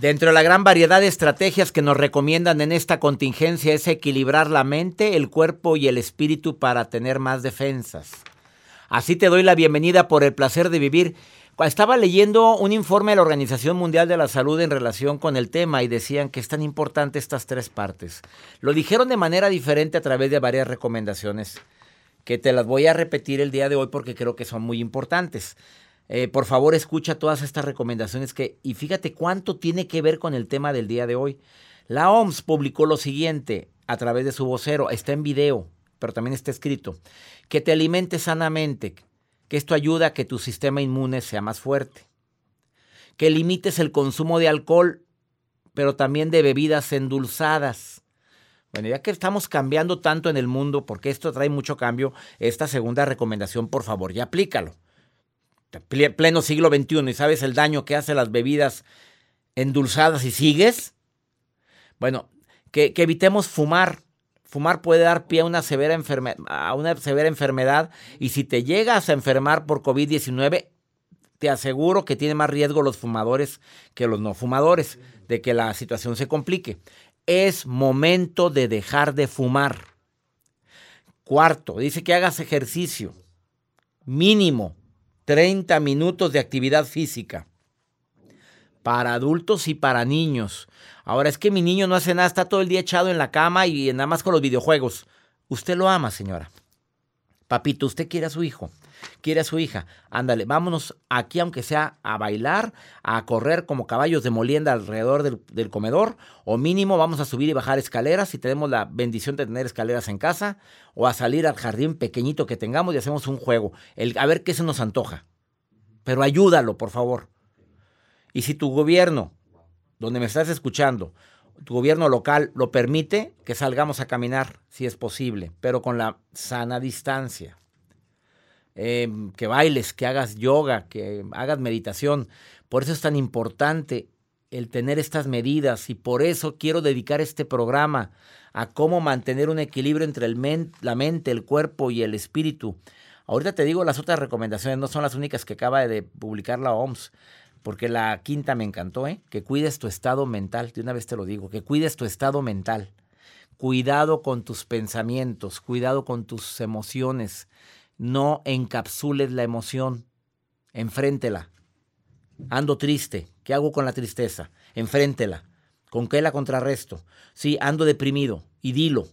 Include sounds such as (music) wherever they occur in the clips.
Dentro de la gran variedad de estrategias que nos recomiendan en esta contingencia es equilibrar la mente, el cuerpo y el espíritu para tener más defensas. Así te doy la bienvenida por el placer de vivir. Estaba leyendo un informe de la Organización Mundial de la Salud en relación con el tema y decían que es tan importante estas tres partes. Lo dijeron de manera diferente a través de varias recomendaciones que te las voy a repetir el día de hoy porque creo que son muy importantes. Eh, por favor, escucha todas estas recomendaciones que, y fíjate cuánto tiene que ver con el tema del día de hoy. La OMS publicó lo siguiente a través de su vocero, está en video, pero también está escrito, que te alimentes sanamente, que esto ayuda a que tu sistema inmune sea más fuerte, que limites el consumo de alcohol, pero también de bebidas endulzadas. Bueno, ya que estamos cambiando tanto en el mundo, porque esto trae mucho cambio, esta segunda recomendación, por favor, ya aplícalo pleno siglo XXI y sabes el daño que hace las bebidas endulzadas y sigues, bueno, que, que evitemos fumar. Fumar puede dar pie a una, severa a una severa enfermedad y si te llegas a enfermar por COVID-19, te aseguro que tiene más riesgo los fumadores que los no fumadores de que la situación se complique. Es momento de dejar de fumar. Cuarto, dice que hagas ejercicio mínimo 30 minutos de actividad física. Para adultos y para niños. Ahora es que mi niño no hace nada, está todo el día echado en la cama y nada más con los videojuegos. Usted lo ama, señora. Papito, usted quiere a su hijo, quiere a su hija. Ándale, vámonos aquí, aunque sea a bailar, a correr como caballos de molienda alrededor del, comedor, o mínimo vamos a subir y bajar escaleras si tenemos la bendición de tener escaleras en casa, o a salir al jardín pequeñito que tengamos y hacemos un juego. El, a ver qué se nos antoja. Pero ayúdalo, por favor. Y si tu gobierno, donde me estás escuchando, tu gobierno local lo permite, que salgamos a caminar, si es posible, pero con la sana distancia. Eh, que bailes, que hagas yoga, que hagas meditación. Por eso es tan importante el tener estas medidas y por eso quiero dedicar este programa a cómo mantener un equilibrio entre el la mente, el cuerpo y el espíritu. Ahorita te digo, las otras recomendaciones no son las únicas que acaba de publicar la OMS, porque la quinta me encantó, ¿eh? que cuides tu estado mental, de una vez te lo digo, que cuides tu estado mental. Cuidado con tus pensamientos, cuidado con tus emociones. No encapsules la emoción, enfréntela. Ando triste, ¿qué hago con la tristeza? Enfréntela. ¿Con qué la contrarresto? Sí, ando deprimido, y dilo.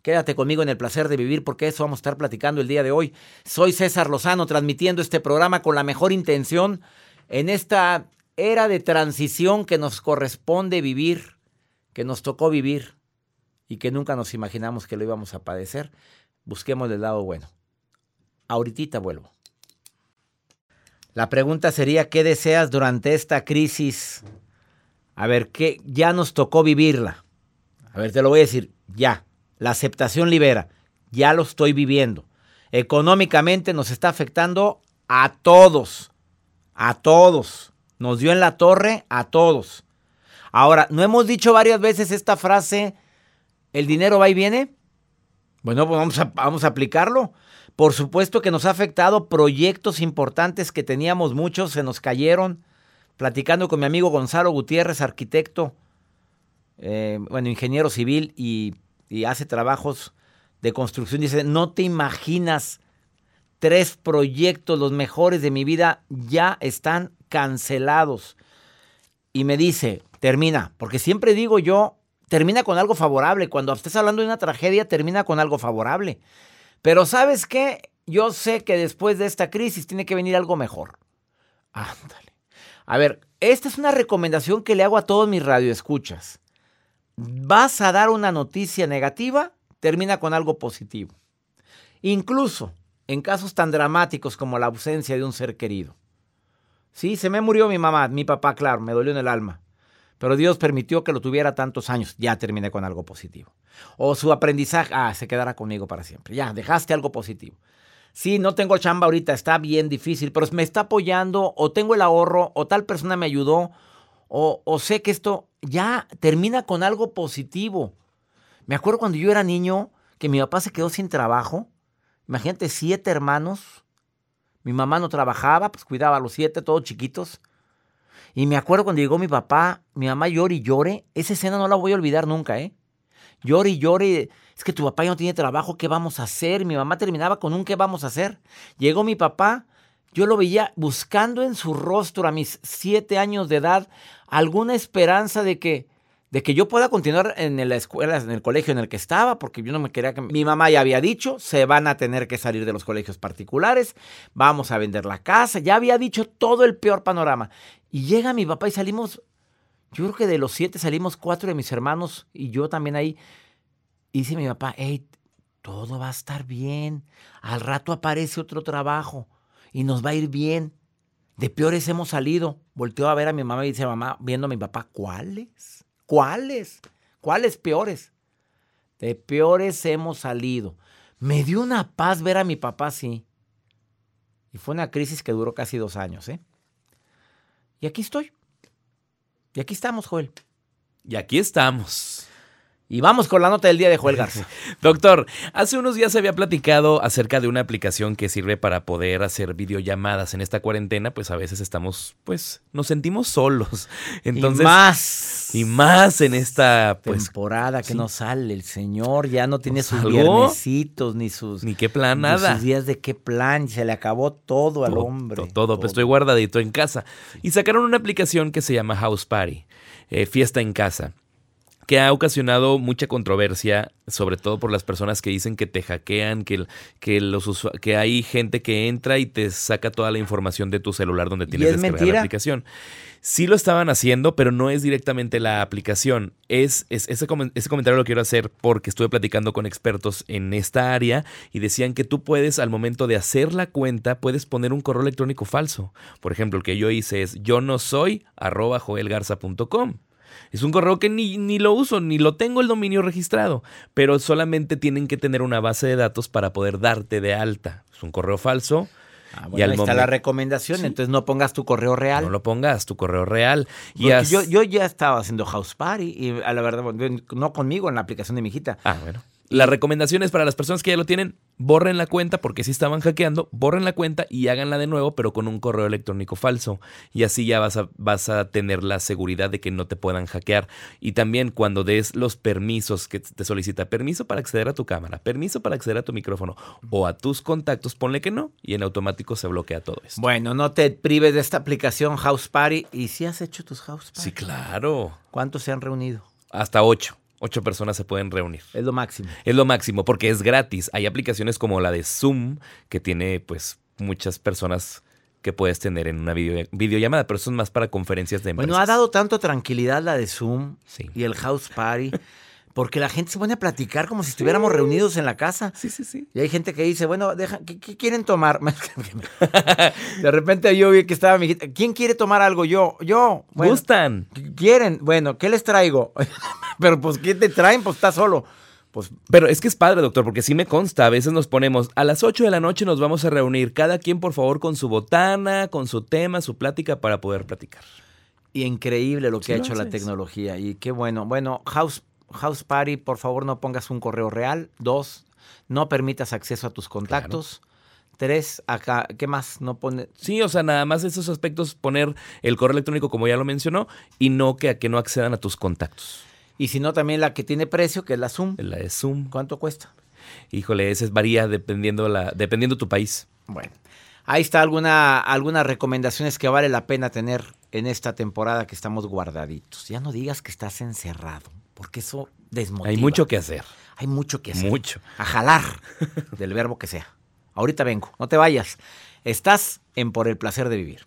Quédate conmigo en el placer de vivir porque eso vamos a estar platicando el día de hoy. Soy César Lozano transmitiendo este programa con la mejor intención en esta era de transición que nos corresponde vivir, que nos tocó vivir y que nunca nos imaginamos que lo íbamos a padecer. Busquemos el lado bueno. Ahorita vuelvo. La pregunta sería, ¿qué deseas durante esta crisis? A ver, ¿qué ya nos tocó vivirla? A ver, te lo voy a decir, ya. La aceptación libera. Ya lo estoy viviendo. Económicamente nos está afectando a todos. A todos. Nos dio en la torre a todos. Ahora, ¿no hemos dicho varias veces esta frase, el dinero va y viene? Bueno, pues vamos a, vamos a aplicarlo. Por supuesto que nos ha afectado proyectos importantes que teníamos muchos, se nos cayeron. Platicando con mi amigo Gonzalo Gutiérrez, arquitecto, eh, bueno, ingeniero civil y, y hace trabajos de construcción, dice, no te imaginas, tres proyectos, los mejores de mi vida, ya están cancelados. Y me dice, termina, porque siempre digo yo, termina con algo favorable. Cuando estés hablando de una tragedia, termina con algo favorable. Pero ¿sabes qué? Yo sé que después de esta crisis tiene que venir algo mejor. Ándale. A ver, esta es una recomendación que le hago a todos mis radioescuchas. Vas a dar una noticia negativa, termina con algo positivo. Incluso en casos tan dramáticos como la ausencia de un ser querido. Sí, se me murió mi mamá, mi papá, claro, me dolió en el alma. Pero Dios permitió que lo tuviera tantos años. Ya terminé con algo positivo. O su aprendizaje, ah, se quedará conmigo para siempre. Ya, dejaste algo positivo. Sí, no tengo chamba ahorita, está bien difícil, pero me está apoyando, o tengo el ahorro, o tal persona me ayudó, o, o sé que esto ya termina con algo positivo. Me acuerdo cuando yo era niño que mi papá se quedó sin trabajo. Imagínate, siete hermanos. Mi mamá no trabajaba, pues cuidaba a los siete, todos chiquitos. Y me acuerdo cuando llegó mi papá, mi mamá llore y llore. Esa escena no la voy a olvidar nunca, ¿eh? Llore y llore. Es que tu papá ya no tiene trabajo, ¿qué vamos a hacer? Mi mamá terminaba con un ¿qué vamos a hacer? Llegó mi papá, yo lo veía buscando en su rostro a mis siete años de edad alguna esperanza de que, de que yo pueda continuar en la escuela, en el colegio en el que estaba, porque yo no me quería que... Mi mamá ya había dicho, se van a tener que salir de los colegios particulares, vamos a vender la casa, ya había dicho todo el peor panorama. Y llega mi papá y salimos, yo creo que de los siete salimos cuatro de mis hermanos y yo también ahí. Y dice mi papá, hey, todo va a estar bien, al rato aparece otro trabajo y nos va a ir bien. De peores hemos salido. Volteó a ver a mi mamá y dice, mamá, viendo a mi papá, ¿cuáles? ¿Cuáles? ¿Cuáles peores? De peores hemos salido. Me dio una paz ver a mi papá así. Y fue una crisis que duró casi dos años, ¿eh? Y aquí estoy. Y aquí estamos, Joel. Y aquí estamos. Y vamos con la nota del día de Joel Garza. (laughs) Doctor, hace unos días se había platicado acerca de una aplicación que sirve para poder hacer videollamadas en esta cuarentena, pues a veces estamos, pues, nos sentimos solos. Entonces, y más. Y más en esta pues, temporada que sí. no sale. El señor ya no tiene ¿No sus viernesitos ni sus. Ni qué plan, ni nada. sus días de qué plan. Se le acabó todo al Todo, hombre. Todo, pues estoy guardadito en casa. Y sacaron una aplicación que se llama House Party, eh, fiesta en casa, que ha ocasionado mucha controversia, sobre todo por las personas que dicen que te hackean, que, que, los que hay gente que entra y te saca toda la información de tu celular donde tienes es descargada la aplicación. Sí lo estaban haciendo, pero no es directamente la aplicación. Es, es- ese, comen- ese comentario lo quiero hacer porque estuve platicando con expertos en esta área y decían que tú puedes, al momento de hacer la cuenta, puedes poner un correo electrónico falso. Por ejemplo, el que yo hice es yo no soy arroba joelgarza.com. Es un correo que ni, ni lo uso, ni lo tengo el dominio registrado, pero solamente tienen que tener una base de datos para poder darte de alta. Es un correo falso. Ah, y bueno, al ahí está momento- la recomendación. Sí. Entonces no pongas tu correo real. No lo pongas, tu correo real. Y yo, yo ya estaba haciendo house party y a la verdad, no conmigo, en la aplicación de mi hijita. Ah, bueno. La recomendación es para las personas que ya lo tienen, borren la cuenta porque si estaban hackeando, borren la cuenta y háganla de nuevo, pero con un correo electrónico falso. Y así ya vas a, vas a tener la seguridad de que no te puedan hackear. Y también cuando des los permisos que te solicita, permiso para acceder a tu cámara, permiso para acceder a tu micrófono o a tus contactos, ponle que no y en automático se bloquea todo esto. Bueno, no te prives de esta aplicación House Party. ¿Y si has hecho tus House Party? Sí, claro. ¿Cuántos se han reunido? Hasta ocho. Ocho personas se pueden reunir. Es lo máximo. Es lo máximo porque es gratis. Hay aplicaciones como la de Zoom que tiene pues muchas personas que puedes tener en una video, videollamada, pero eso es más para conferencias de empresas. Bueno, ha dado tanto tranquilidad la de Zoom Sí. y el House Party, (laughs) porque la gente se pone a platicar como si estuviéramos reunidos en la casa. Sí, sí, sí. Y hay gente que dice, bueno, deja, ¿qué, qué quieren tomar? (laughs) de repente yo vi que estaba mi hijita, ¿quién quiere tomar algo? Yo, yo. Bueno, Gustan. ¿Quieren? Bueno, ¿qué les traigo? (laughs) (laughs) Pero pues, ¿qué te traen? Pues está solo. Pues Pero es que es padre, doctor, porque sí me consta. A veces nos ponemos a las 8 de la noche nos vamos a reunir, cada quien por favor con su botana, con su tema, su plática para poder platicar. Y increíble lo que Sí ha lo hecho la tecnología. Y qué bueno. Bueno, House, House Party, por favor no pongas un correo real. Dos, no permitas acceso a tus contactos. Tres, acá, ¿qué más? No pone. Sí, o sea, nada más esos aspectos, poner el correo electrónico como ya lo mencionó y no que a que no accedan a tus contactos. Y si no, también la que tiene precio, que es la Zoom. La de Zoom. ¿Cuánto cuesta? Híjole, ese varía dependiendo la, dependiendo tu país. Bueno, ahí está alguna, algunas recomendaciones que vale la pena tener en esta temporada que estamos guardaditos. Ya no digas que estás encerrado, porque eso desmotiva. Hay mucho que hacer. Hay mucho que hacer. Mucho. A jalar, del verbo que sea. Ahorita vengo, no te vayas. Estás en Por el Placer de Vivir.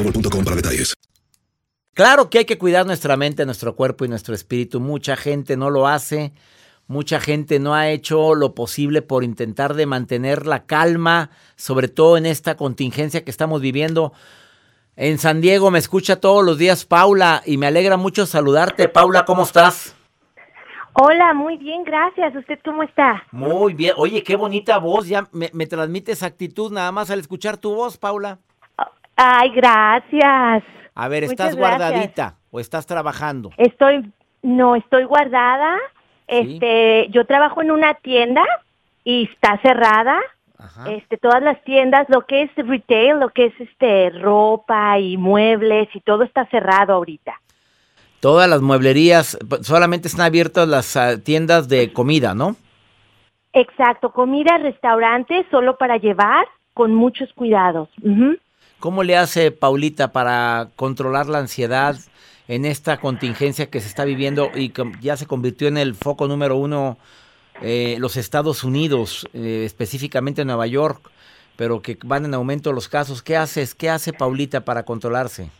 boostmobile.com para detalles. Claro que hay que cuidar nuestra mente, nuestro cuerpo y nuestro espíritu. Mucha gente no lo hace. Mucha gente no ha hecho lo posible por intentar de mantener la calma, sobre todo en esta contingencia que estamos viviendo. En San Diego me escucha todos los días Paula y me alegra mucho saludarte. Paula, ¿cómo estás? Hola, muy bien, gracias. ¿Usted cómo está? Muy bien. Oye, qué bonita voz. Ya me, me transmites actitud nada más al escuchar tu voz, Paula. Ay, gracias. A ver, ¿estás guardadita o estás trabajando? Estoy, no, estoy guardada. Este, yo trabajo en una tienda y está cerrada. Este, todas las tiendas, lo que es retail, lo que es este ropa y muebles y todo está cerrado ahorita. Todas las mueblerías, solamente están abiertas las ah, tiendas de comida, ¿no? Exacto, comida, restaurante, solo para llevar, con muchos cuidados. Ujú. ¿Cómo le hace Paulita para controlar la ansiedad en esta contingencia que se está viviendo y que ya se convirtió en el foco número uno eh, los Estados Unidos, eh, específicamente Nueva York, pero que van en aumento los casos? ¿Qué haces? ¿Qué hace Paulita para controlarse?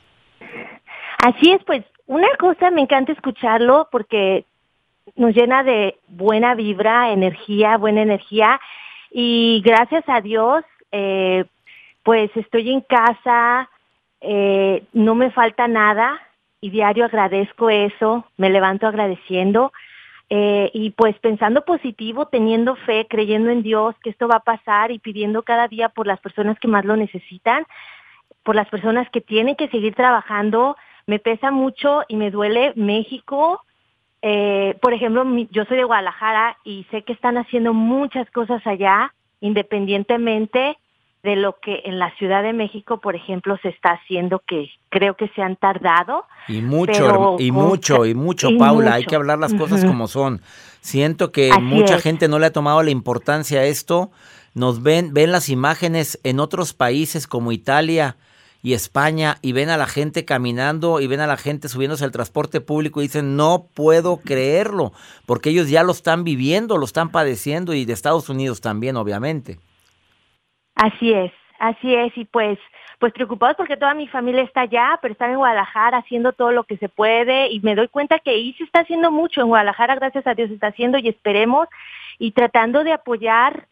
Así es, pues una cosa me encanta escucharlo porque nos llena de buena vibra, energía, buena energía y gracias a Dios, eh, pues estoy en casa, eh, no me falta nada y diario agradezco eso, me levanto agradeciendo eh, y pues pensando positivo, teniendo fe, creyendo en Dios que esto va a pasar y pidiendo cada día por las personas que más lo necesitan, por las personas que tienen que seguir trabajando. Me pesa mucho y me duele México. Eh, por ejemplo, yo soy de Guadalajara y sé que están haciendo muchas cosas allá, independientemente de lo que en la Ciudad de México, por ejemplo, se está haciendo, que creo que se han tardado. Y mucho, y mucho, y mucho, Paula, hay que hablar las cosas como son. Siento que mucha gente no le ha tomado la importancia a esto. Nos ven, ven las imágenes en otros países como Italia y España y ven a la gente caminando y ven a la gente subiéndose al transporte público y dicen, no puedo creerlo, porque ellos ya lo están viviendo, lo están padeciendo y de Estados Unidos también, obviamente. Así es, así es, y pues, pues preocupados porque toda mi familia está allá, pero están en Guadalajara haciendo todo lo que se puede y me doy cuenta que ahí se está haciendo mucho, en Guadalajara gracias a Dios se está haciendo y esperemos y tratando de apoyar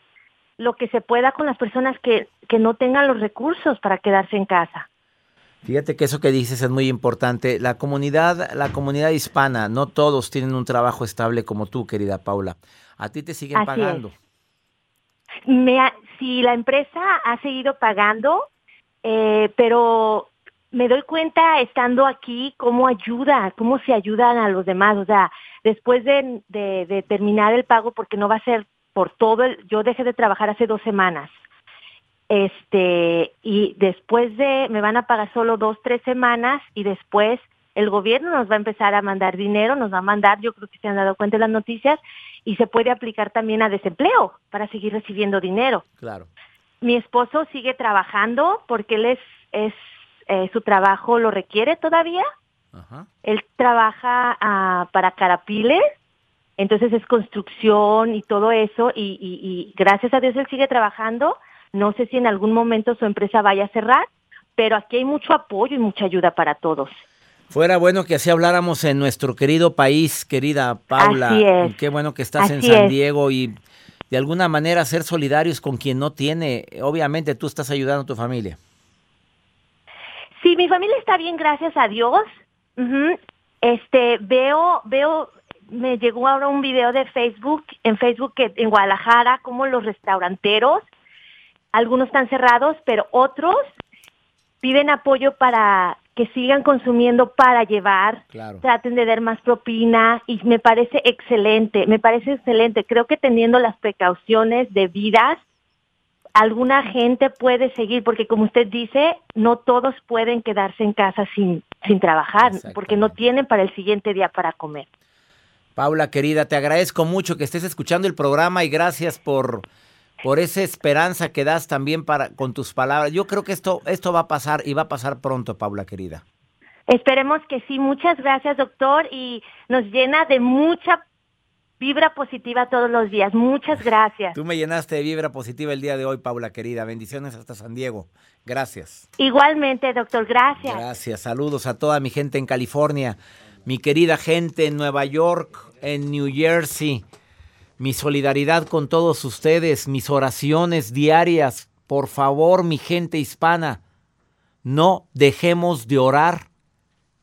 lo que se pueda con las personas que, que no tengan los recursos para quedarse en casa. Fíjate que eso que dices es muy importante. La comunidad, la comunidad hispana, no todos tienen un trabajo estable como tú, querida Paula. A ti te siguen pagando. Me si la empresa ha seguido pagando, eh, pero me doy cuenta estando aquí cómo ayuda, cómo se ayudan a los demás. O sea, después de, de, terminar el pago, porque no va a ser por todo el, yo dejé de trabajar hace dos semanas. Este, y después de, me van a pagar solo dos, tres semanas y después el gobierno nos va a empezar a mandar dinero, nos va a mandar, yo creo que se han dado cuenta de las noticias, y se puede aplicar también a desempleo para seguir recibiendo dinero. Claro. Mi esposo sigue trabajando porque él es, es eh, su trabajo lo requiere todavía. Él trabaja uh, para Carapiles, entonces es construcción y todo eso, y, y, y gracias a Dios él sigue trabajando. No sé si en algún momento su empresa vaya a cerrar, pero aquí hay mucho apoyo y mucha ayuda para todos. Fuera bueno que así habláramos en nuestro querido país, querida Paula. Así es. Qué bueno que estás en San Diego y de alguna manera ser solidarios con quien no tiene. Obviamente tú estás ayudando a tu familia. Sí, mi familia está bien, gracias a Dios. Este, veo, veo, me llegó ahora un video de Facebook, en Facebook que en Guadalajara, como los restauranteros, algunos están cerrados, pero otros piden apoyo para que sigan consumiendo para llevar, traten de dar más propina y me parece excelente, me parece excelente. Creo que teniendo las precauciones debidas, alguna gente puede seguir, porque como usted dice, no todos pueden quedarse en casa sin, sin trabajar, porque no tienen para el siguiente día para comer. Paula, querida, te agradezco mucho que estés escuchando el programa y gracias por por esa esperanza que das también para con tus palabras. Yo creo que esto esto va a pasar y va a pasar pronto, Paula querida. Esperemos que sí. Muchas gracias, doctor, y nos llena de mucha vibra positiva todos los días. Muchas gracias. Tú me llenaste de vibra positiva el día de hoy, Paula querida. Bendiciones hasta San Diego. Gracias. Igualmente, doctor. Gracias. Gracias. Saludos a toda mi gente en California, mi querida gente en Nueva York, en New Jersey. Mi solidaridad con todos ustedes, mis oraciones diarias. Por favor, mi gente hispana, no dejemos de orar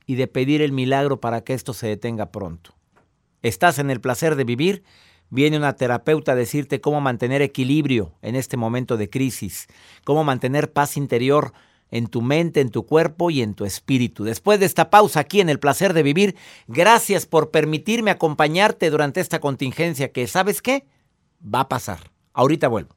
y de pedir el milagro para que esto se detenga pronto. ¿Estás en el placer de vivir? Viene una terapeuta a decirte cómo mantener equilibrio en este momento de crisis, cómo mantener paz interior en tu mente, en tu cuerpo y en tu espíritu. Después de esta pausa aquí en el placer de vivir, gracias por permitirme acompañarte durante esta contingencia que, ¿sabes qué? Va a pasar. Ahorita vuelvo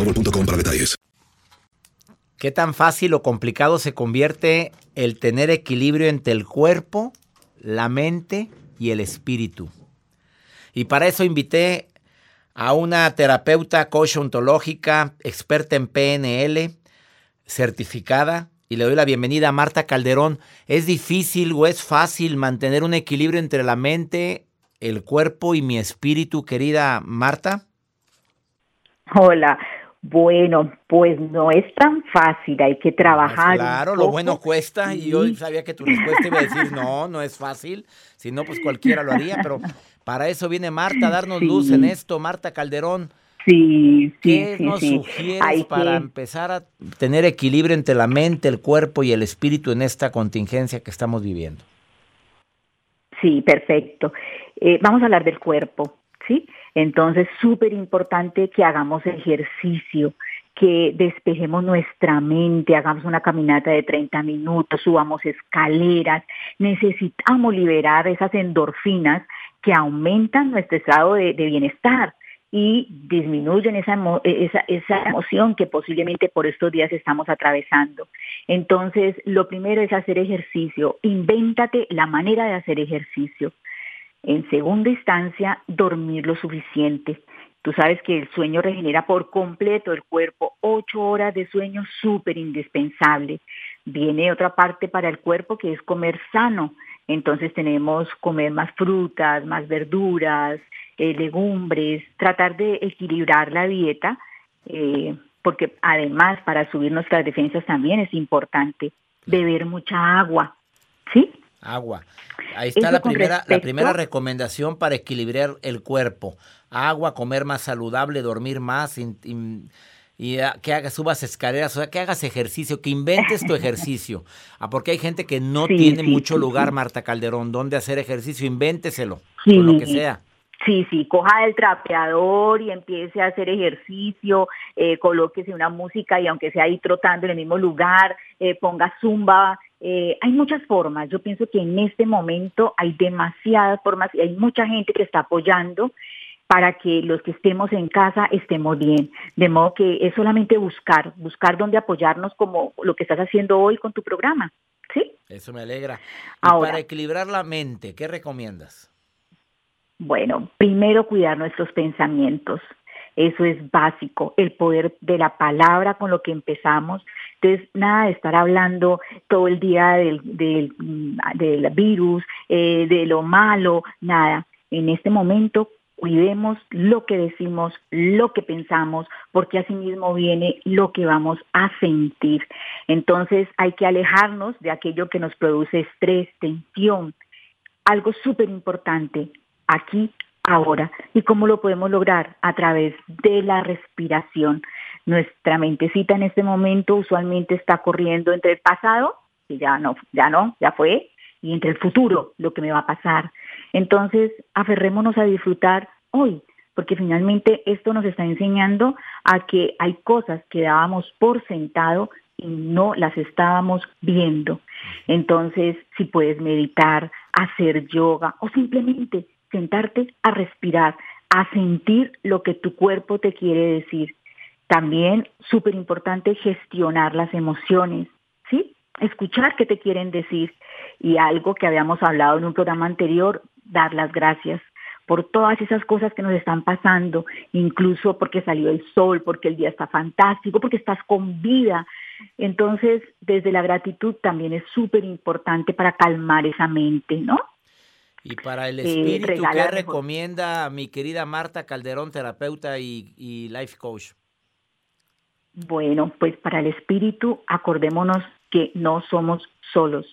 boostmobile.com para detalles. ¿Qué tan fácil o complicado se convierte el tener equilibrio entre el cuerpo, la mente y el espíritu? Y para eso invité a una terapeuta coach ontológica, experta en PNL, certificada, y le doy la bienvenida a Marta Calderón. ¿Es difícil o es fácil mantener un equilibrio entre la mente, el cuerpo y mi espíritu, querida Marta? Hola. Bueno, pues no es tan fácil, hay que trabajar. Claro, lo bueno cuesta y yo sabía que tu respuesta iba a decir no, no es fácil, si no pues cualquiera lo haría, pero para eso viene Marta a darnos Sí. luz en esto, Marta Calderón. Sí, sí, ¿Qué sí, nos sí. sugieres Hay para que- empezar a tener equilibrio entre la mente, el cuerpo y el espíritu en esta contingencia que estamos viviendo? Sí, perfecto. Eh, vamos a hablar del cuerpo, ¿sí? Entonces, súper importante que hagamos ejercicio, que despejemos nuestra mente, hagamos una caminata de 30 minutos, subamos escaleras. Necesitamos liberar esas endorfinas que aumentan nuestro estado de, bienestar y disminuyen esa, emo- esa, esa emoción que posiblemente por estos días estamos atravesando. Entonces, lo primero es hacer ejercicio. Invéntate la manera de hacer ejercicio. En segunda instancia, dormir lo suficiente. Tú sabes que el sueño regenera por completo el cuerpo. Ocho horas de sueño súper indispensable. Viene otra parte para el cuerpo que es comer sano. Entonces tenemos comer más frutas, más verduras, eh, legumbres, tratar de equilibrar la dieta, eh, porque además para subir nuestras defensas también es importante beber mucha agua, ¿sí? Agua. Ahí está Eso la primera, la primera recomendación para equilibrar el cuerpo. Agua, comer más saludable, dormir más y ah, que hagas, subas escaleras, o sea, que hagas ejercicio, que inventes tu (laughs) ejercicio. Ah, porque hay gente que no Sí, tiene sí, mucho sí, lugar. Marta Calderón, donde hacer ejercicio, invénteselo, Sí. con lo que sea. Sí, sí, coja el trapeador y empiece a hacer ejercicio, eh, colóquese una música y aunque sea ahí trotando en el mismo lugar, eh, ponga zumba. Eh, hay muchas formas. Yo pienso que en este momento hay demasiadas formas y hay mucha gente que está apoyando para que los que estemos en casa estemos bien. De modo que es solamente buscar, buscar dónde apoyarnos como lo que estás haciendo hoy con tu programa. ¿Sí? Eso me alegra. Y Ahora. para equilibrar la mente, ¿qué recomiendas? Bueno, primero cuidar nuestros pensamientos. Eso es básico, el poder de la palabra con lo que empezamos. Entonces, nada de estar hablando todo el día del, del, mm, virus, eh, de lo malo, nada. En este momento, cuidemos lo que decimos, lo que pensamos, porque así mismo viene lo que vamos a sentir. Entonces, hay que alejarnos de aquello que nos produce estrés, tensión, algo súper importante, aquí, ahora. ¿Y cómo lo podemos lograr? A través de la respiración. Nuestra mentecita en este momento usualmente está corriendo entre el pasado, que ya no, ya no, ya fue, y entre el futuro, lo que me va a pasar. Entonces, aferrémonos a disfrutar hoy, porque finalmente esto nos está enseñando a que hay cosas que dábamos por sentado y no las estábamos viendo. Entonces, si puedes meditar, hacer yoga o simplemente sentarte a respirar, a sentir lo que tu cuerpo te quiere decir. También súper importante gestionar las emociones, ¿sí? escuchar qué te quieren decir. Y algo que habíamos hablado en un programa anterior, dar las gracias por todas esas cosas que nos están pasando, incluso porque salió el sol, porque el día está fantástico, porque estás con vida. Entonces, desde la gratitud también es súper importante para calmar esa mente, ¿no? Y para el Eh, espíritu, ¿qué recomienda mi querida Marta Calderón, terapeuta y, y life coach? Bueno, pues para el espíritu, acordémonos que no somos solos,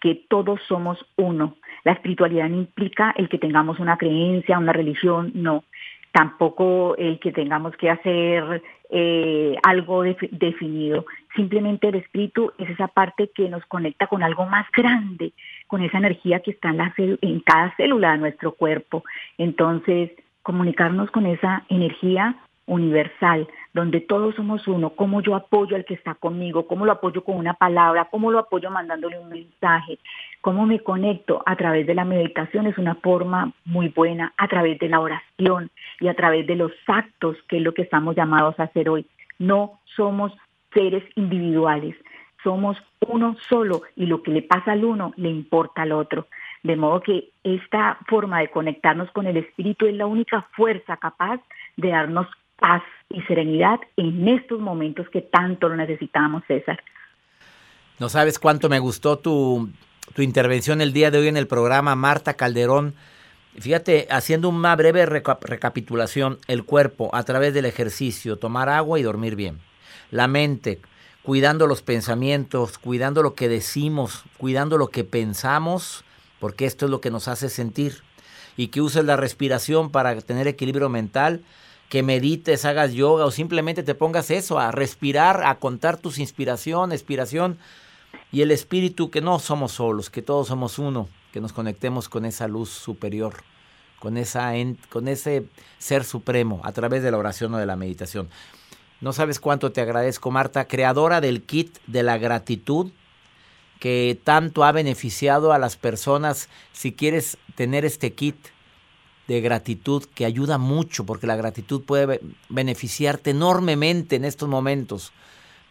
que todos somos uno. La espiritualidad no implica el que tengamos una creencia, una religión, no. Tampoco el que tengamos que hacer eh, algo defi- definido. Simplemente el espíritu es esa parte que nos conecta con algo más grande, con esa energía que está en, la en cada célula de nuestro cuerpo. Entonces, comunicarnos con esa energía universal, donde todos somos uno, cómo yo apoyo al que está conmigo, cómo lo apoyo con una palabra, cómo lo apoyo mandándole un mensaje, cómo me conecto a través de la meditación es una forma muy buena, a través de la oración y a través de los actos, que es lo que estamos llamados a hacer hoy. No somos seres individuales, somos uno solo y lo que le pasa al uno le importa al otro. De modo que esta forma de conectarnos con el espíritu es la única fuerza capaz de darnos paz y serenidad en estos momentos que tanto lo necesitamos, César. No sabes cuánto me gustó tu, tu intervención el día de hoy en el programa, Marta Calderón. Fíjate, haciendo una breve reca- recapitulación, el cuerpo a través del ejercicio, tomar agua y dormir bien. La mente, cuidando los pensamientos, cuidando lo que decimos, cuidando lo que pensamos, porque esto es lo que nos hace sentir. Y que uses la respiración para tener equilibrio mental, que medites, hagas yoga o simplemente te pongas eso, a respirar, a contar tus inspiración, expiración y el espíritu que no somos solos, que todos somos uno, que nos conectemos con esa luz superior, con, esa con ese ser supremo a través de la oración o de la meditación. No sabes cuánto te agradezco, Marta, creadora del kit de la gratitud que tanto ha beneficiado a las personas. Si quieres tener este kit de gratitud que ayuda mucho, porque la gratitud puede be- beneficiarte enormemente en estos momentos.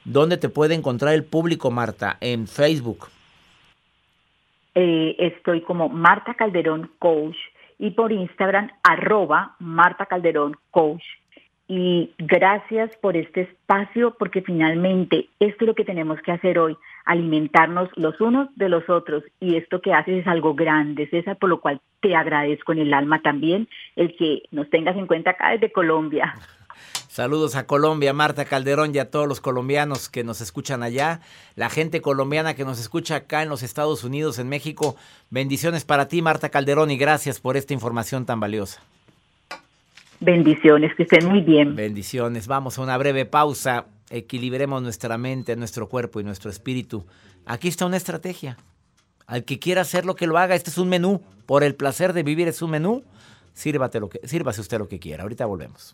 ¿Dónde te puede encontrar el público, Marta? En Facebook. Eh, estoy como Marta Calderón Coach y por Instagram arroba Marta Calderón Coach. Y gracias por este espacio porque finalmente esto es lo que tenemos que hacer hoy, alimentarnos los unos de los otros. Y esto que haces es algo grande, César, por lo cual te agradezco en el alma también el que nos tengas en cuenta acá desde Colombia. Saludos a Colombia, Marta Calderón y a todos los colombianos que nos escuchan allá, la gente colombiana que nos escucha acá en los Estados Unidos, en México. Bendiciones para ti, Marta Calderón, y gracias por esta información tan valiosa. Bendiciones, que estén muy bien. Bendiciones. Vamos a una breve pausa. Equilibremos nuestra mente, nuestro cuerpo y nuestro espíritu. Aquí está una estrategia. Al que quiera hacer lo que lo haga, este es un menú. Por el placer de vivir es un menú. Sírvate lo que, sírvase usted lo que quiera. Ahorita volvemos.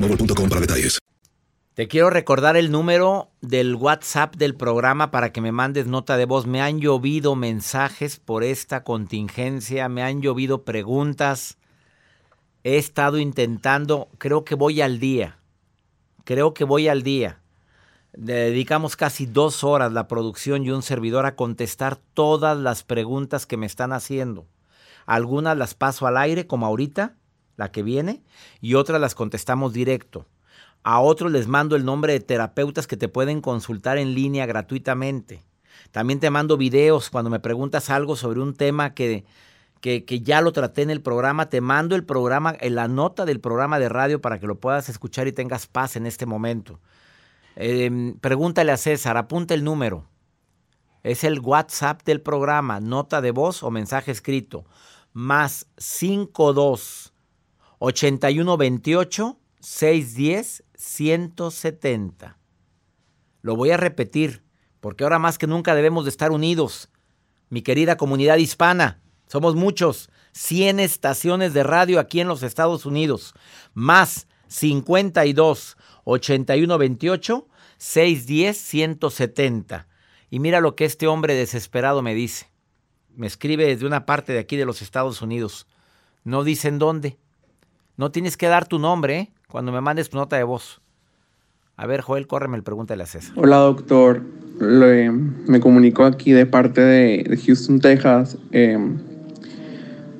para detalles. Te quiero recordar el número del WhatsApp del programa para que me mandes nota de voz. Me han llovido mensajes por esta contingencia, me han llovido preguntas. He estado intentando, creo que voy al día. Creo que voy al día. Dedicamos casi dos horas la producción y un servidor a contestar todas las preguntas que me están haciendo. Algunas las paso al aire, como ahorita, la que viene, y otras las contestamos directo. A otros les mando el nombre de terapeutas que te pueden consultar en línea gratuitamente. También te mando videos cuando me preguntas algo sobre un tema que, que, ya lo traté en el programa. Te mando el programa, la nota del programa de radio para que lo puedas escuchar y tengas paz en este momento. Em, pregúntale a César, apunta el número. Es el WhatsApp del programa, nota de voz o mensaje escrito. Más 52 8128 610 170. Lo voy a repetir, porque ahora más que nunca debemos de estar unidos. Mi querida comunidad hispana, somos muchos, 100 estaciones de radio aquí en los Estados Unidos, más 52 8128 610 170. Y mira lo que este hombre desesperado me dice. Me escribe desde una parte de aquí de los Estados Unidos. No dicen dónde. No tienes que dar tu nombre ¿eh? cuando me mandes tu nota de voz. A ver, Joel, córreme el pregúntale a César. Hola, doctor. me comunico aquí de parte de, Houston, Texas. Eh,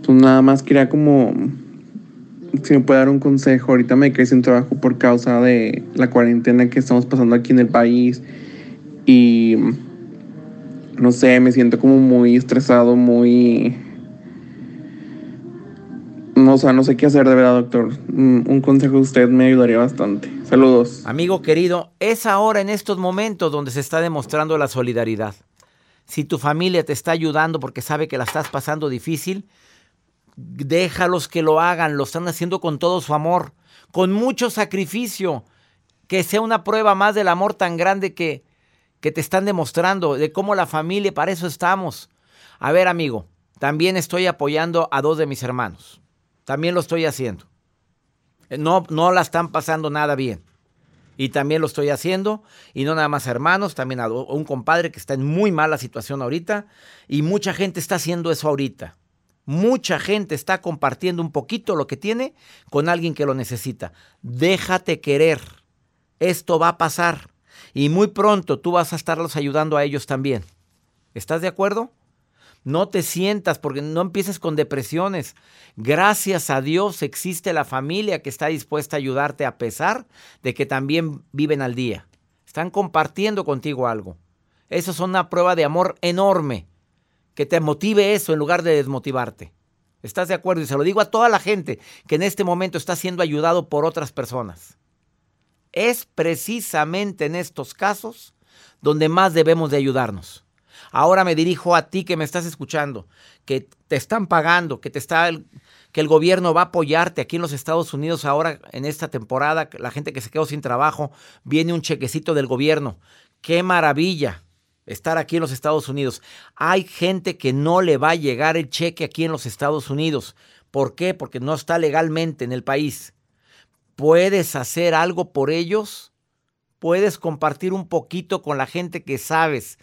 nada más quería como si me puede dar un consejo. Ahorita me quedé sin trabajo por causa de la cuarentena que estamos pasando aquí en el país. Y no sé, me siento como muy estresado, muy no, o sea, no sé qué hacer de verdad, doctor. Un consejo de usted me ayudaría bastante. Saludos. Amigo querido, es ahora en estos momentos donde se está demostrando la solidaridad. Si tu familia te está ayudando porque sabe que la estás pasando difícil, déjalos que lo hagan, lo están haciendo con todo su amor, con mucho sacrificio. Que sea una prueba más del amor tan grande que, que te están demostrando, de cómo la familia, para eso estamos. A ver, amigo, también estoy apoyando a dos de mis hermanos. También lo estoy haciendo. Eh, no, no la están pasando nada bien. Y también lo estoy haciendo. Y no nada más hermanos, también a un compadre que está en muy mala situación ahorita. Y mucha gente está haciendo eso ahorita. Mucha gente está compartiendo un poquito lo que tiene con alguien que lo necesita. Déjate querer. Esto va a pasar. Y muy pronto tú vas a estarlos ayudando a ellos también. ¿Estás de acuerdo? No te sientas porque no empieces con depresiones. Gracias a Dios existe la familia que está dispuesta a ayudarte a pesar de que también viven al día. Están compartiendo contigo algo. Eso es una prueba de amor enorme. Que te motive eso en lugar de desmotivarte. ¿Estás de acuerdo? Y se lo digo a toda la gente que en este momento está siendo ayudado por otras personas. Es precisamente en estos casos donde más debemos de ayudarnos. Ahora me dirijo a ti que me estás escuchando, que te están pagando, que te está el, que el gobierno va a apoyarte aquí en los Estados Unidos ahora en esta temporada, la gente que se quedó sin trabajo, viene un chequecito del gobierno. Qué maravilla estar aquí en los Estados Unidos. Hay gente que no le va a llegar el cheque aquí en los Estados Unidos. ¿Por qué? Porque no está legalmente en el país. ¿Puedes hacer algo por ellos? ¿Puedes compartir un poquito con la gente que sabes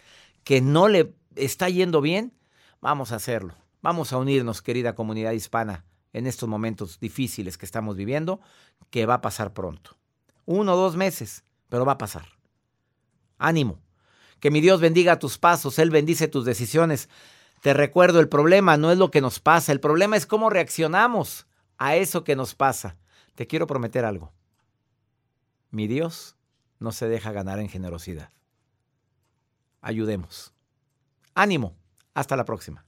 que no le está yendo bien, vamos a hacerlo. Vamos a unirnos, querida comunidad hispana, en estos momentos difíciles que estamos viviendo, que va a pasar pronto. Uno o dos meses, pero va a pasar. Ánimo. Que mi Dios bendiga tus pasos, Él bendice tus decisiones. Te recuerdo, el problema no es lo que nos pasa, el problema es cómo reaccionamos a eso que nos pasa. Te quiero prometer algo. Mi Dios no se deja ganar en generosidad ayudemos. Ánimo. Hasta la próxima.